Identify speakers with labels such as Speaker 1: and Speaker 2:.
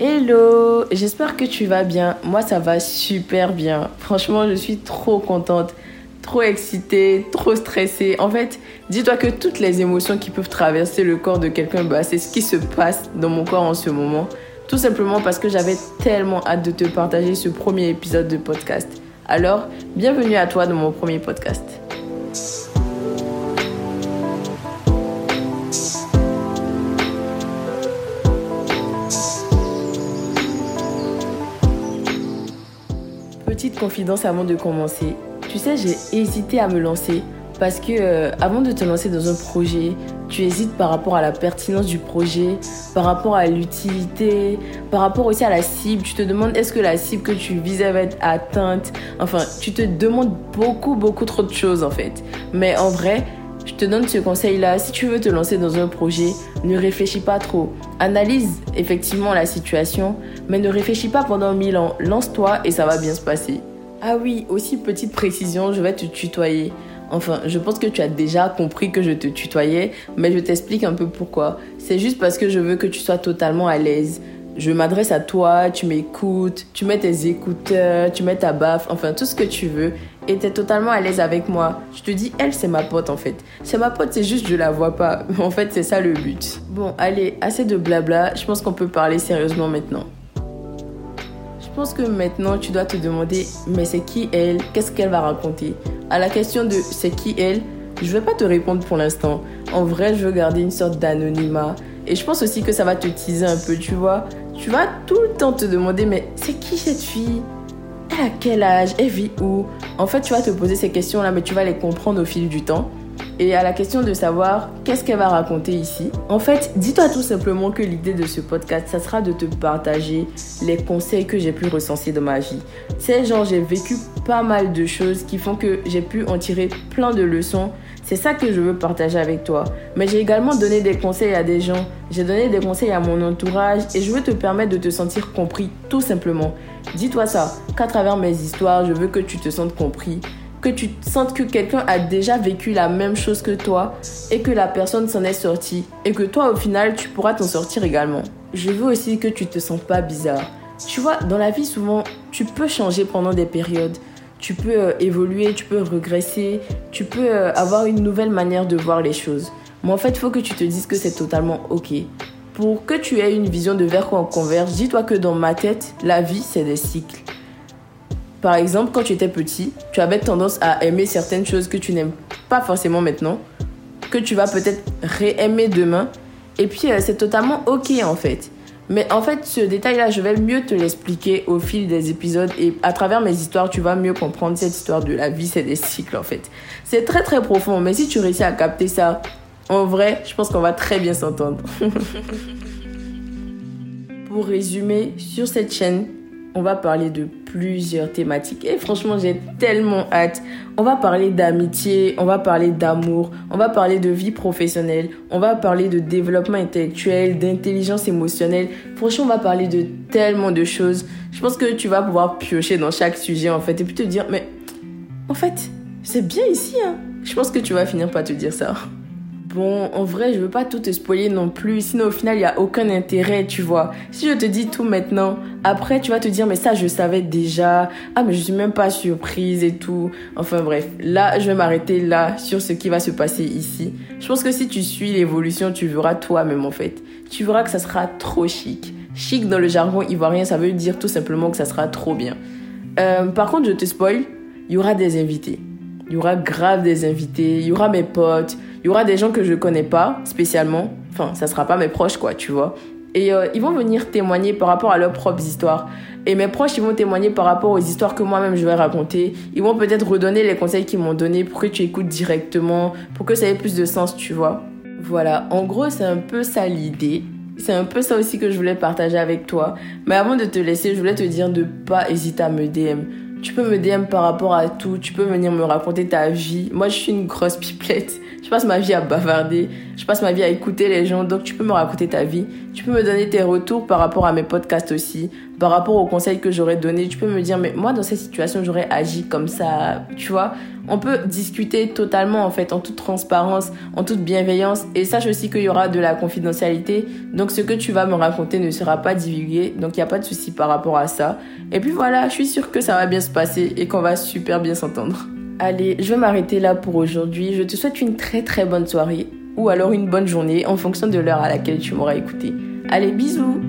Speaker 1: Hello, j'espère que tu vas bien. Moi, ça va super bien. Franchement, je suis trop contente, trop excitée, trop stressée. En fait, dis-toi que toutes les émotions qui peuvent traverser le corps de quelqu'un, bah, c'est ce qui se passe dans mon corps en ce moment. Tout simplement parce que j'avais tellement hâte de te partager ce premier épisode de podcast. Alors, bienvenue à toi dans mon premier podcast. Confidence avant de commencer. Tu sais, j'ai hésité à me lancer parce que euh, avant de te lancer dans un projet, tu hésites par rapport à la pertinence du projet, par rapport à l'utilité, par rapport aussi à la cible. Tu te demandes est-ce que la cible que tu visais va être atteinte? Enfin, tu te demandes beaucoup, beaucoup trop de choses en fait. Mais en vrai, je te donne ce conseil-là. Si tu veux te lancer dans un projet, ne réfléchis pas trop. Analyse effectivement la situation, mais ne réfléchis pas pendant mille ans. Lance-toi et ça va bien se passer. Ah oui, aussi petite précision, je vais te tutoyer. Enfin, je pense que tu as déjà compris que je te tutoyais, mais je t'explique un peu pourquoi. C'est juste parce que je veux que tu sois totalement à l'aise. Je m'adresse à toi, tu m'écoutes, tu mets tes écouteurs, tu mets ta baffe, enfin tout ce que tu veux. Et tu es totalement à l'aise avec moi. Je te dis, elle, c'est ma pote en fait. C'est ma pote, c'est juste je la vois pas. En fait, c'est ça le but. Bon, allez, assez de blabla. Je pense qu'on peut parler sérieusement maintenant. Pense que maintenant, tu dois te demander, mais c'est qui elle? Qu'est-ce qu'elle va raconter? À la question de c'est qui elle, je vais pas te répondre pour l'instant. En vrai, je veux garder une sorte d'anonymat. Et je pense aussi que ça va te teaser un peu, tu vois. Tu vas tout le temps te demander, mais c'est qui cette fille? Elle a quel âge? Elle vit où? En fait, tu vas te poser ces questions-là, mais tu vas les comprendre au fil du temps. Et à la question de savoir qu'est-ce qu'elle va raconter ici, en fait, dis-toi tout simplement que l'idée de ce podcast, ça sera de te partager les conseils que j'ai pu recenser dans ma vie. C'est genre, j'ai vécu pas mal de choses qui font que j'ai pu en tirer plein de leçons. C'est ça que je veux partager avec toi. Mais j'ai également donné des conseils à des gens. J'ai donné des conseils à mon entourage et je veux te permettre de te sentir compris tout simplement. Dis-toi ça, qu'à travers mes histoires, je veux que tu te sentes compris que tu sentes que quelqu'un a déjà vécu la même chose que toi et que la personne s'en est sortie et que toi au final tu pourras t'en sortir également. Je veux aussi que tu te sens pas bizarre. Tu vois, dans la vie souvent tu peux changer pendant des périodes. Tu peux euh, évoluer, tu peux regresser, tu peux euh, avoir une nouvelle manière de voir les choses. Mais en fait, il faut que tu te dises que c'est totalement ok. Pour que tu aies une vision de vers quoi on converge, dis-toi que dans ma tête, la vie, c'est des cycles. Par exemple, quand tu étais petit, tu avais tendance à aimer certaines choses que tu n'aimes pas forcément maintenant, que tu vas peut-être réaimer demain. Et puis, euh, c'est totalement ok en fait. Mais en fait, ce détail-là, je vais mieux te l'expliquer au fil des épisodes et à travers mes histoires, tu vas mieux comprendre cette histoire de la vie, c'est des cycles en fait. C'est très très profond, mais si tu réussis à capter ça, en vrai, je pense qu'on va très bien s'entendre. Pour résumer, sur cette chaîne, on va parler de plusieurs thématiques. Et franchement, j'ai tellement hâte. On va parler d'amitié, on va parler d'amour, on va parler de vie professionnelle, on va parler de développement intellectuel, d'intelligence émotionnelle. Franchement, on va parler de tellement de choses. Je pense que tu vas pouvoir piocher dans chaque sujet en fait et puis te dire, mais en fait, c'est bien ici. Hein. Je pense que tu vas finir par te dire ça. Bon, en vrai, je veux pas tout te spoiler non plus, sinon au final, il y a aucun intérêt, tu vois. Si je te dis tout maintenant, après tu vas te dire mais ça je savais déjà. Ah mais je suis même pas surprise et tout. Enfin bref, là, je vais m'arrêter là sur ce qui va se passer ici. Je pense que si tu suis l'évolution, tu verras toi-même en fait. Tu verras que ça sera trop chic. Chic dans le jargon ivoirien, ça veut dire tout simplement que ça sera trop bien. Euh, par contre, je te spoil, il y aura des invités. Il y aura grave des invités, il y aura mes potes, il y aura des gens que je connais pas spécialement. Enfin, ça sera pas mes proches, quoi, tu vois. Et euh, ils vont venir témoigner par rapport à leurs propres histoires. Et mes proches, ils vont témoigner par rapport aux histoires que moi-même je vais raconter. Ils vont peut-être redonner les conseils qu'ils m'ont donnés pour que tu écoutes directement, pour que ça ait plus de sens, tu vois. Voilà, en gros, c'est un peu ça l'idée. C'est un peu ça aussi que je voulais partager avec toi. Mais avant de te laisser, je voulais te dire de pas hésiter à me DM. Tu peux me DM par rapport à tout, tu peux venir me raconter ta vie. Moi, je suis une grosse pipelette je passe ma vie à bavarder, je passe ma vie à écouter les gens. Donc tu peux me raconter ta vie, tu peux me donner tes retours par rapport à mes podcasts aussi, par rapport aux conseils que j'aurais donnés. Tu peux me dire, mais moi dans cette situation, j'aurais agi comme ça, tu vois? On peut discuter totalement en fait, en toute transparence, en toute bienveillance. Et sache aussi qu'il y aura de la confidentialité. Donc ce que tu vas me raconter ne sera pas divulgué. Donc il n'y a pas de souci par rapport à ça. Et puis voilà, je suis sûre que ça va bien se passer et qu'on va super bien s'entendre. Allez, je vais m'arrêter là pour aujourd'hui. Je te souhaite une très très bonne soirée ou alors une bonne journée en fonction de l'heure à laquelle tu m'auras écouté. Allez, bisous